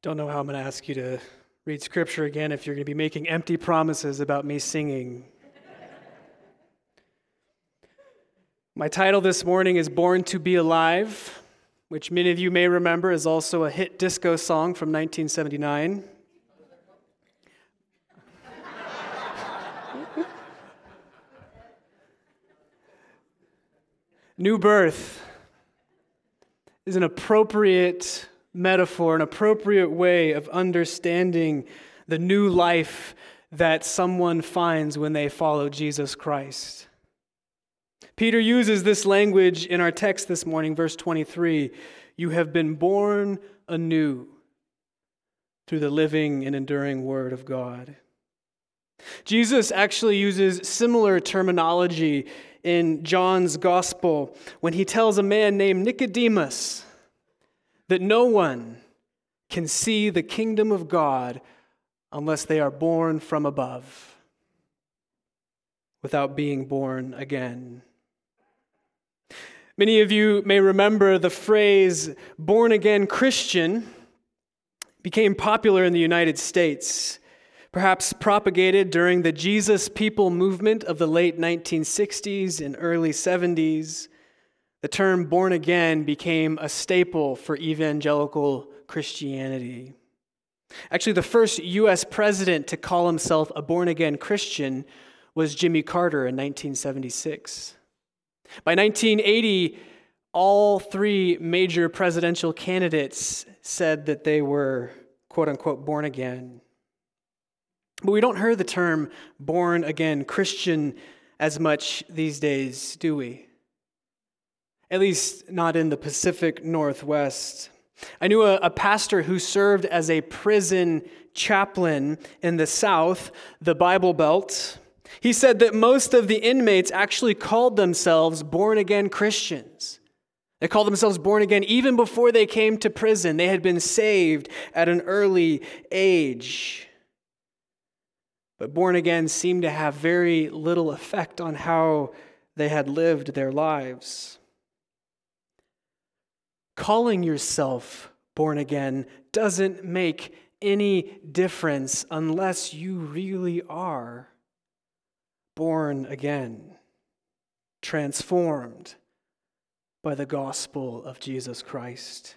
Don't know how I'm going to ask you to read scripture again if you're going to be making empty promises about me singing. My title this morning is Born to Be Alive, which many of you may remember is also a hit disco song from 1979. New birth is an appropriate metaphor, an appropriate way of understanding the new life that someone finds when they follow Jesus Christ. Peter uses this language in our text this morning, verse 23 You have been born anew through the living and enduring Word of God. Jesus actually uses similar terminology in John's Gospel when he tells a man named Nicodemus that no one can see the kingdom of God unless they are born from above, without being born again. Many of you may remember the phrase born again Christian became popular in the United States, perhaps propagated during the Jesus People movement of the late 1960s and early 70s. The term born again became a staple for evangelical Christianity. Actually, the first U.S. president to call himself a born again Christian was Jimmy Carter in 1976. By 1980, all three major presidential candidates said that they were, quote unquote, born again. But we don't hear the term born again Christian as much these days, do we? At least not in the Pacific Northwest. I knew a, a, pastor who served as a prison chaplain in the South, the Bible Belt. He said that most of the inmates actually called themselves born again Christians. They called themselves born again even before they came to prison. They had been saved at an early age. But born again seemed to have very little effect on how they had lived their lives. Calling yourself born again doesn't make any difference unless you really are born again, transformed by the gospel of Jesus Christ.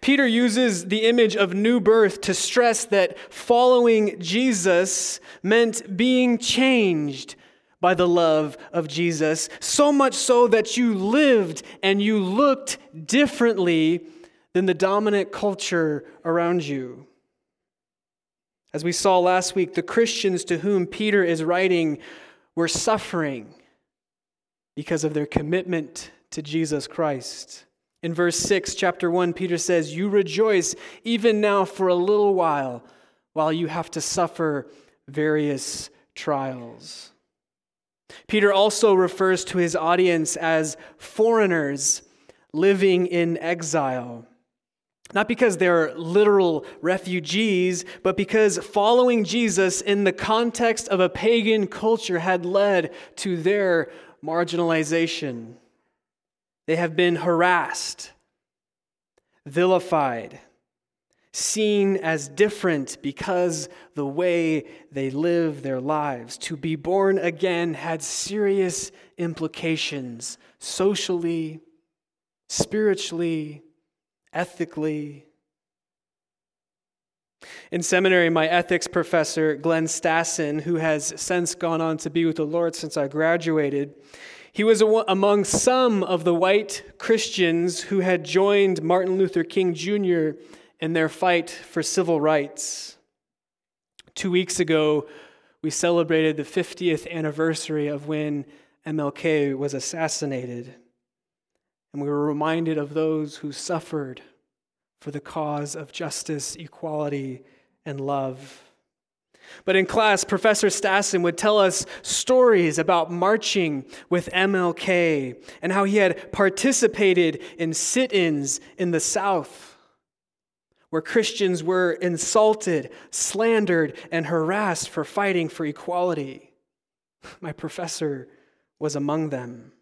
Peter uses the image of new birth to stress that following Jesus meant being changed by the love of Jesus, so much so that you lived and you looked differently than the dominant culture around you. As we saw last week, the Christians to whom Peter is writing were suffering because of their commitment to Jesus Christ. In verse 6, chapter 1, Peter says, You rejoice even now for a little while, while you have to suffer various trials. Peter also refers to his audience as foreigners living in exile. Not because they're literal refugees, but because following Jesus in the context of a pagan culture had led to their marginalization. They have been harassed, vilified, seen as different because the way they live their lives. To be born again had serious implications socially, spiritually, ethically. In seminary, my ethics professor, Glenn Stassen, who has since gone on to be with the Lord since I graduated, he was among some of the white Christians who had joined Martin Luther King Jr in their fight for civil rights. Two weeks ago, we celebrated the 50th anniversary of when MLK was assassinated. And we were reminded of those who suffered for the cause of justice, equality, and love. But in class, Professor Stassen would tell us stories about marching with MLK and how he had participated in sit ins in the South where Christians were insulted, slandered, and harassed for fighting for equality. My professor was among them.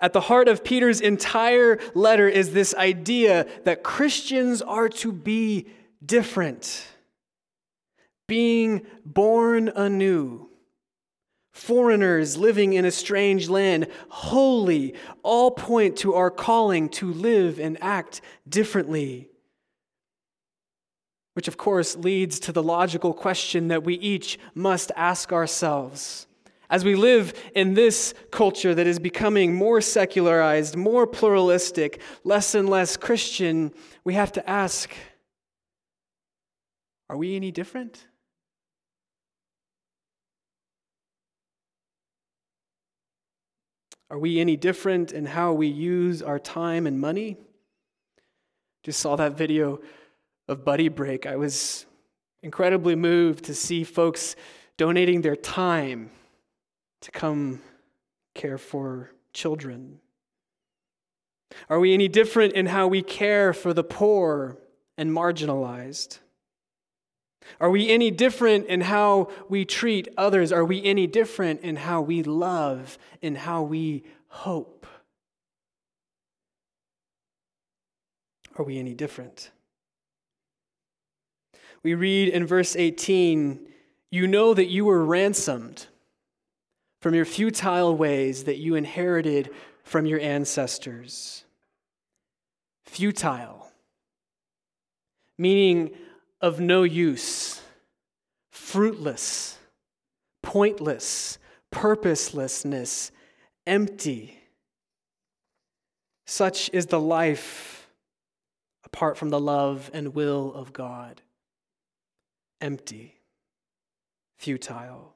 At the heart of Peter's entire letter is this idea that Christians are to be different, being born anew, foreigners living in a strange land, holy, all point to our calling to live and act differently. Which, of course, leads to the logical question that we each must ask ourselves as we live in this culture that is becoming more secularized, more pluralistic, less and less Christian, we have to ask are we any different? Are we any different in how we use our time and money? Just saw that video of Buddy Break. I was incredibly moved to see folks donating their time to come care for children? Are we any different in how we care for the poor and marginalized? Are we any different in how we treat others? Are we any different in how we love, in how we hope? Are we any different? We read in verse 18, You know that you were ransomed from your futile ways that you inherited from your ancestors. Futile, meaning of no use, fruitless, pointless, purposelessness, empty. Such is the life apart from the love and will of God. Empty, futile.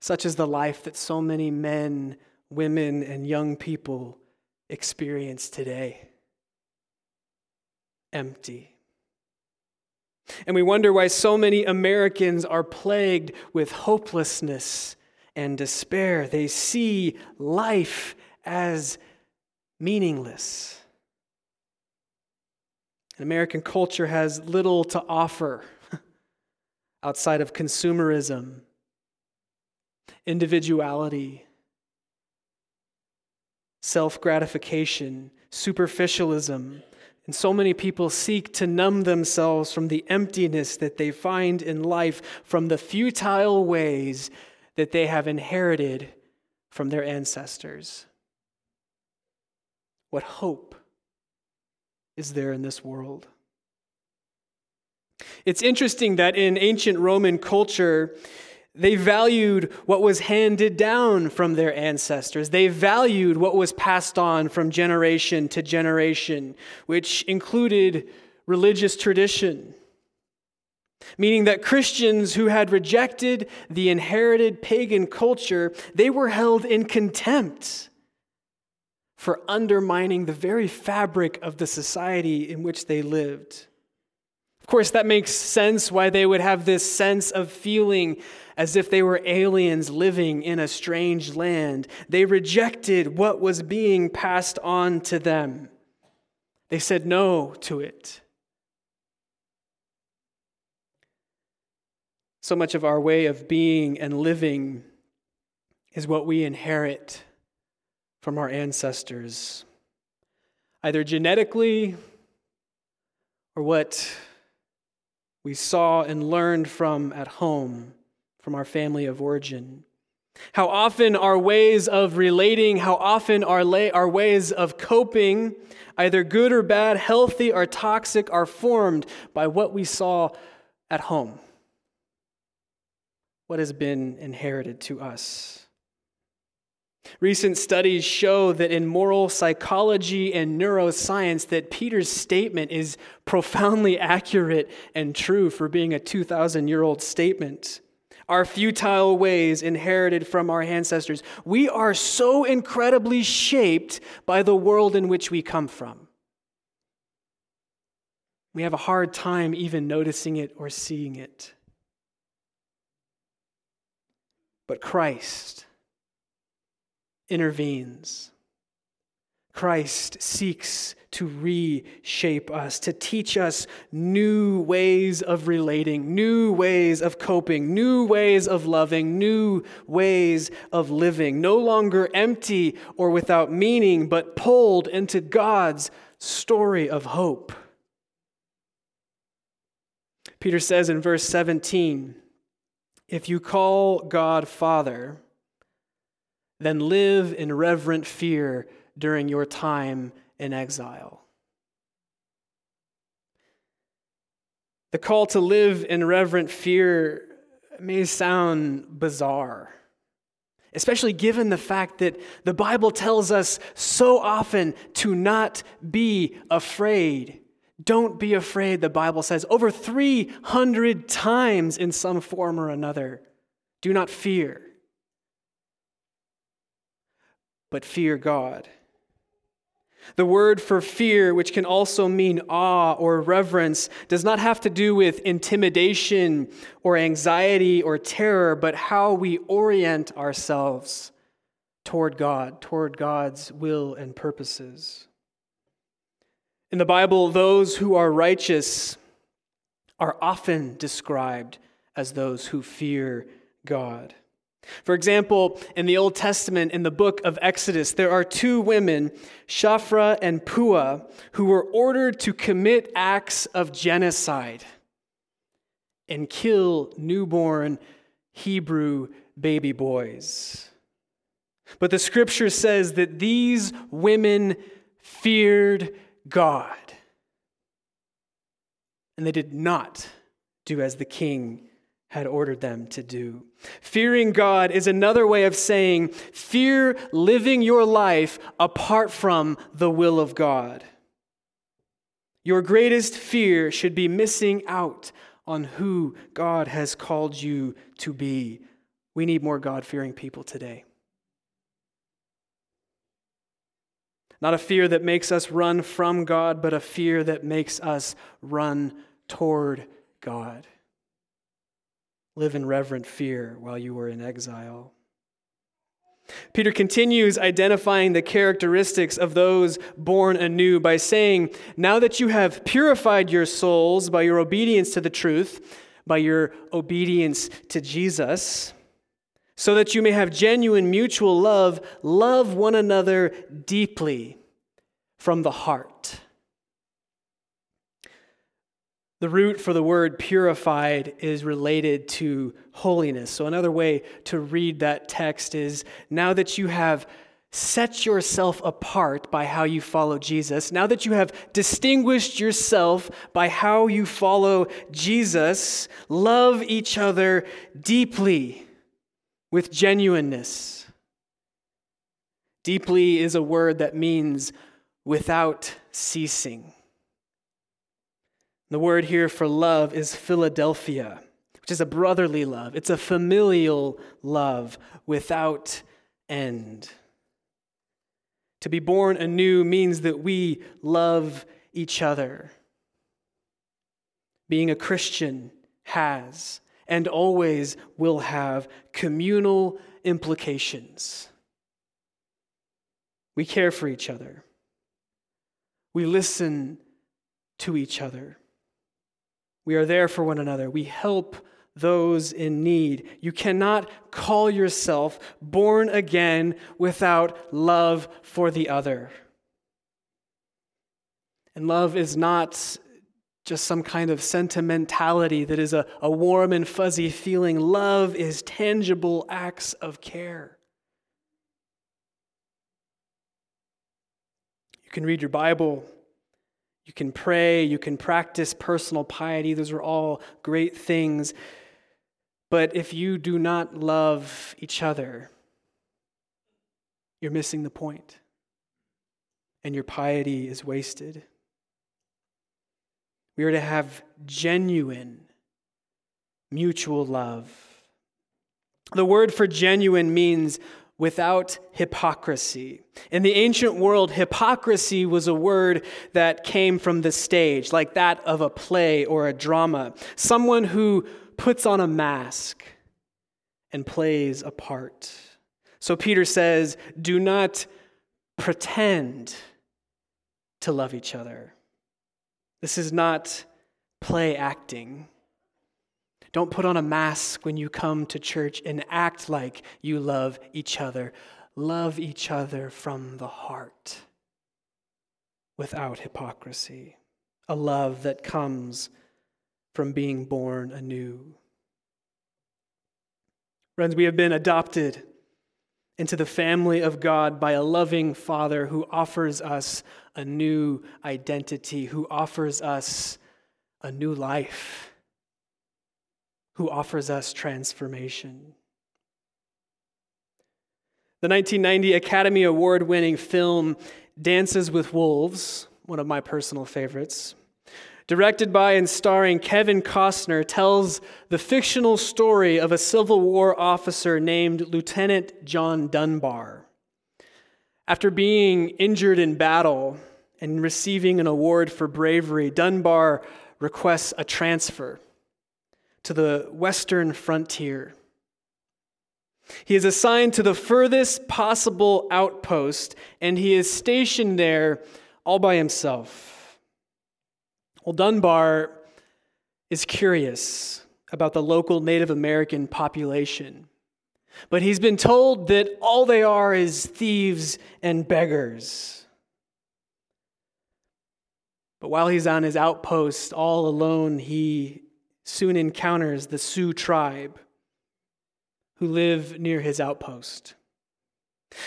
Such is the life that so many men, women, and young people experience today empty. And we wonder why so many Americans are plagued with hopelessness and despair. They see life as meaningless. And American culture has little to offer outside of consumerism individuality, self gratification, superficialism. And so many people seek to numb themselves from the emptiness that they find in life, from the futile ways that they have inherited from their ancestors. What hope is there in this world? It's interesting that in ancient Roman culture, they valued what was handed down from their ancestors. They valued what was passed on from generation to generation, which included religious tradition. Meaning that Christians who had rejected the inherited pagan culture, they were held in contempt for undermining the very fabric of the society in which they lived. Of course, that makes sense why they would have this sense of feeling as if they were aliens living in a strange land. They rejected what was being passed on to them, they said no to it. So much of our way of being and living is what we inherit from our ancestors, either genetically or what we saw and learned from at home from our family of origin. How often our ways of relating, how often our, lay, our ways of coping, either good or bad, healthy or toxic, are formed by what we saw at home. What has been inherited to us. Recent studies show that in moral psychology and neuroscience that Peter's statement is profoundly accurate and true for being a 2000 year old statement our futile ways inherited from our ancestors. We are so incredibly shaped by the world in which we come from. We have a hard time even noticing it or seeing it. But Christ intervenes. Christ seeks to reshape us, to teach us new ways of relating, new ways of coping, new ways of loving, new ways of living, no longer empty or without meaning, but pulled into God's story of hope. Peter says in verse 17, If you call God Father, then live in reverent fear during your time in exile. The call to live in reverent fear may sound bizarre, especially given the fact that the Bible tells us so often to not be afraid. Don't be afraid, the Bible says over 300 times in some form or another. Do not fear, but fear God. The word for fear, which can also mean awe or reverence, does not have to do with intimidation or anxiety or terror, but how we orient ourselves toward God, toward God's will and purposes. In the Bible, those who are righteous are often described as those who fear God. For example, in the Old Testament, in the book of Exodus, there are two women, Shiphrah and Puah, who were ordered to commit acts of genocide and kill newborn Hebrew baby boys. But the scripture says that these women feared God. And they did not do as the king had ordered them to do. Fearing God is another way of saying fear living your life apart from the will of God. Your greatest fear should be missing out on who God has called you to be. We need more God fearing people today. Not a fear that makes us run from God, but a fear that makes us run toward God live in reverent fear while you were in exile. Peter continues identifying the characteristics of those born anew by saying, Now that you have purified your souls by your obedience to the truth, by your obedience to Jesus, so that you may have genuine mutual love, love one another deeply from the heart. The root for the word purified is related to holiness. So, another way to read that text is now that you have set yourself apart by how you follow Jesus, now that you have distinguished yourself by how you follow Jesus, love each other deeply with genuineness. Deeply is a word that means without ceasing. The word here for love is Philadelphia, which is a brotherly love. It's a familial love without end. To be born anew means that we love each other. Being a Christian has and always will have communal implications. We care for each other. We listen to each other. We are there for one another. We help those in need. You cannot call yourself born again without love for the other. And love is not just some kind of sentimentality that is a, a warm and fuzzy feeling. Love is tangible acts of care. You can read your Bible you can pray, you can practice personal piety. Those are all great things. But if you do not love each other, you're missing the point, and your piety is wasted. We are to have genuine mutual love. The word for genuine means without hypocrisy. In the ancient world, hypocrisy was a word that came from the stage, like that of a play or a drama. Someone who puts on a mask and plays a part. So Peter says, Do not pretend to love each other. This is not play acting. Don't put on a mask when you come to church and act like you love each other. Love each other from the heart without hypocrisy, a love that comes from being born anew. Friends, we have been adopted into the family of God by a loving Father who offers us a new identity, who offers us a new life, who offers us transformation. The 1990 Academy Award winning film Dances with Wolves, one of my personal favorites, directed by and starring Kevin Costner, tells the fictional story of a Civil War officer named Lieutenant John Dunbar. After being injured in battle and receiving an award for bravery, Dunbar requests a transfer to the western frontier. He is assigned to the furthest possible outpost, and he is stationed there all by himself. Well, Dunbar is curious about the local Native American population, but he's been told that all they are is thieves and beggars. But while he's on his outpost all alone, he soon encounters the Sioux tribe who live near his outpost.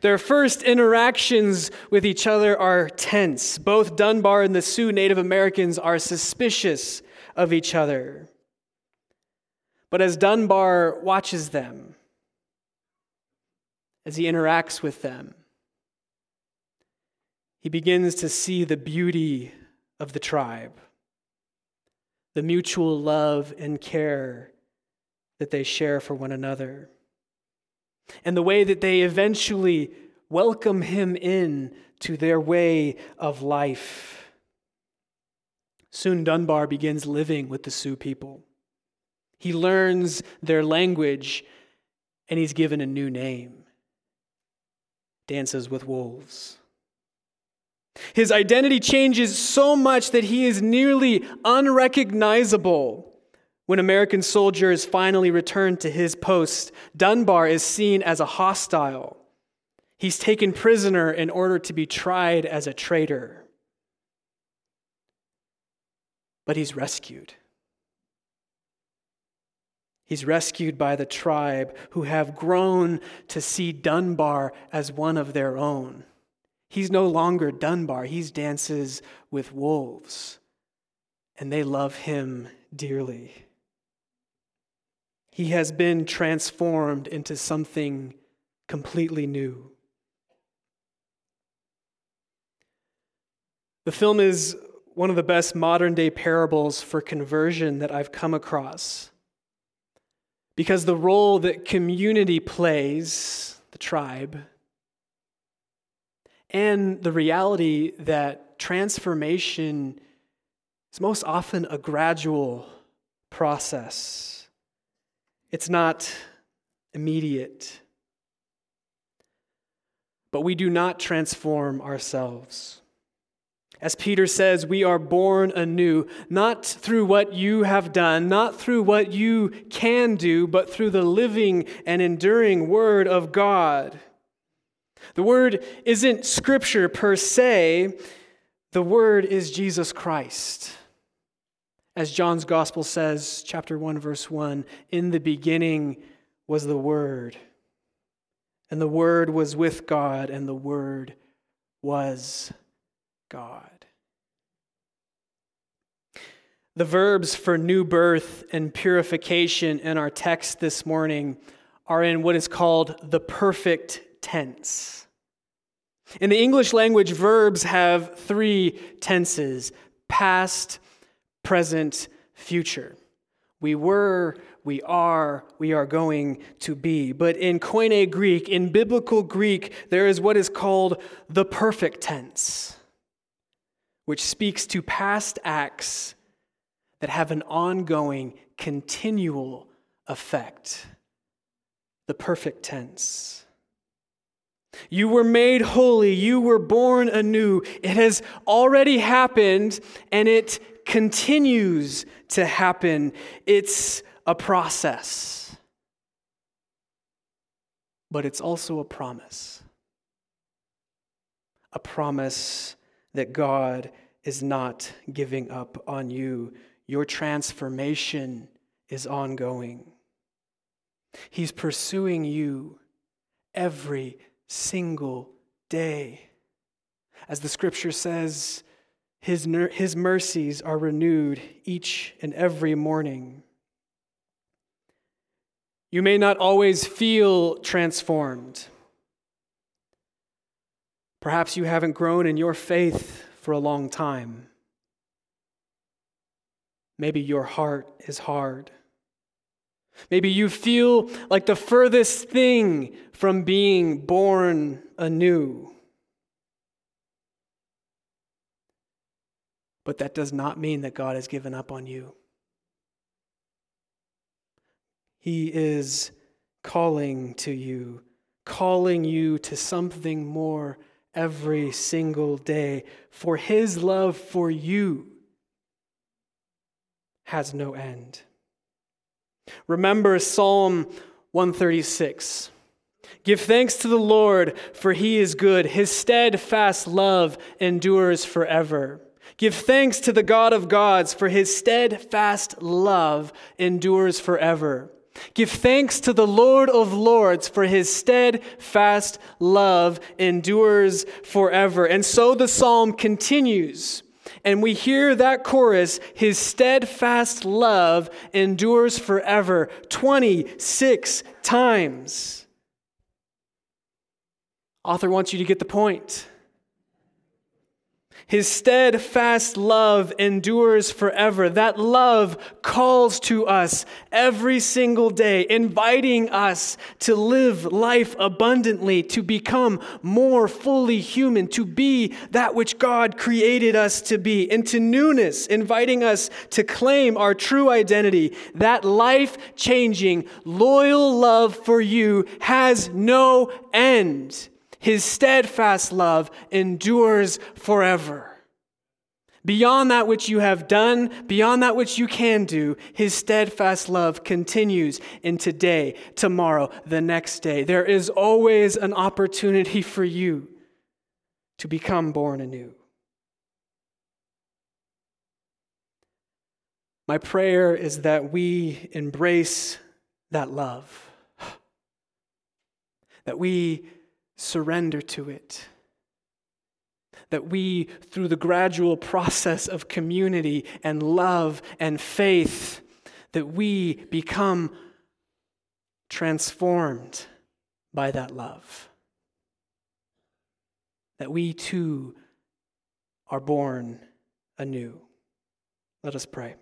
Their first interactions with each other are tense. Both Dunbar and the Sioux Native Americans are suspicious of each other. But as Dunbar watches them, as he interacts with them, he begins to see the beauty of the tribe, the mutual love and care that they share for one another and the way that they eventually welcome him in to their way of life. Soon Dunbar begins living with the Sioux people. He learns their language and he's given a new name Dances with Wolves. His identity changes so much that he is nearly unrecognizable when American soldiers finally return to his post, Dunbar is seen as a hostile. He's taken prisoner in order to be tried as a traitor. But he's rescued. He's rescued by the tribe who have grown to see Dunbar as one of their own. He's no longer Dunbar, he's dances with wolves, and they love him dearly. He has been transformed into something completely new. The film is one of the best modern day parables for conversion that I've come across. Because the role that community plays, the tribe, and the reality that transformation is most often a gradual process. It's not immediate. But we do not transform ourselves. As Peter says, we are born anew, not through what you have done, not through what you can do, but through the living and enduring Word of God. The Word isn't Scripture per se, the Word is Jesus Christ. As John's gospel says, chapter 1, verse 1 In the beginning was the Word, and the Word was with God, and the Word was God. The verbs for new birth and purification in our text this morning are in what is called the perfect tense. In the English language, verbs have three tenses past, present, future. We were, we are, we are going to be. But in Koine Greek, in biblical Greek, there is what is called the perfect tense, which speaks to past acts that have an ongoing, continual effect. The perfect tense. You were made holy. You were born anew. It has already happened and it continues to happen. It's a process, but it's also a promise. A promise that God is not giving up on you. Your transformation is ongoing. He's pursuing you every single day. As the scripture says, his, his mercies are renewed each and every morning. You may not always feel transformed. Perhaps you haven't grown in your faith for a long time. Maybe your heart is hard. Maybe you feel like the furthest thing from being born anew. But that does not mean that God has given up on you. He is calling to you, calling you to something more every single day, for His love for you has no end. Remember Psalm 136. Give thanks to the Lord, for he is good. His steadfast love endures forever. Give thanks to the God of gods, for his steadfast love endures forever. Give thanks to the Lord of lords, for his steadfast love endures forever. And so the psalm continues. And we hear that chorus, His steadfast love endures forever, 26 times. Author wants you to get the point. His steadfast love endures forever. That love calls to us every single day, inviting us to live life abundantly, to become more fully human, to be that which God created us to be, into newness, inviting us to claim our true identity. That life changing, loyal love for you has no end. His steadfast love endures forever. Beyond that which you have done, beyond that which you can do, his steadfast love continues in today, tomorrow, the next day. There is always an opportunity for you to become born anew. My prayer is that we embrace that love, that we surrender to it. That we, through the gradual process of community and love and faith, that we become transformed by that love. That we too are born anew. Let us pray.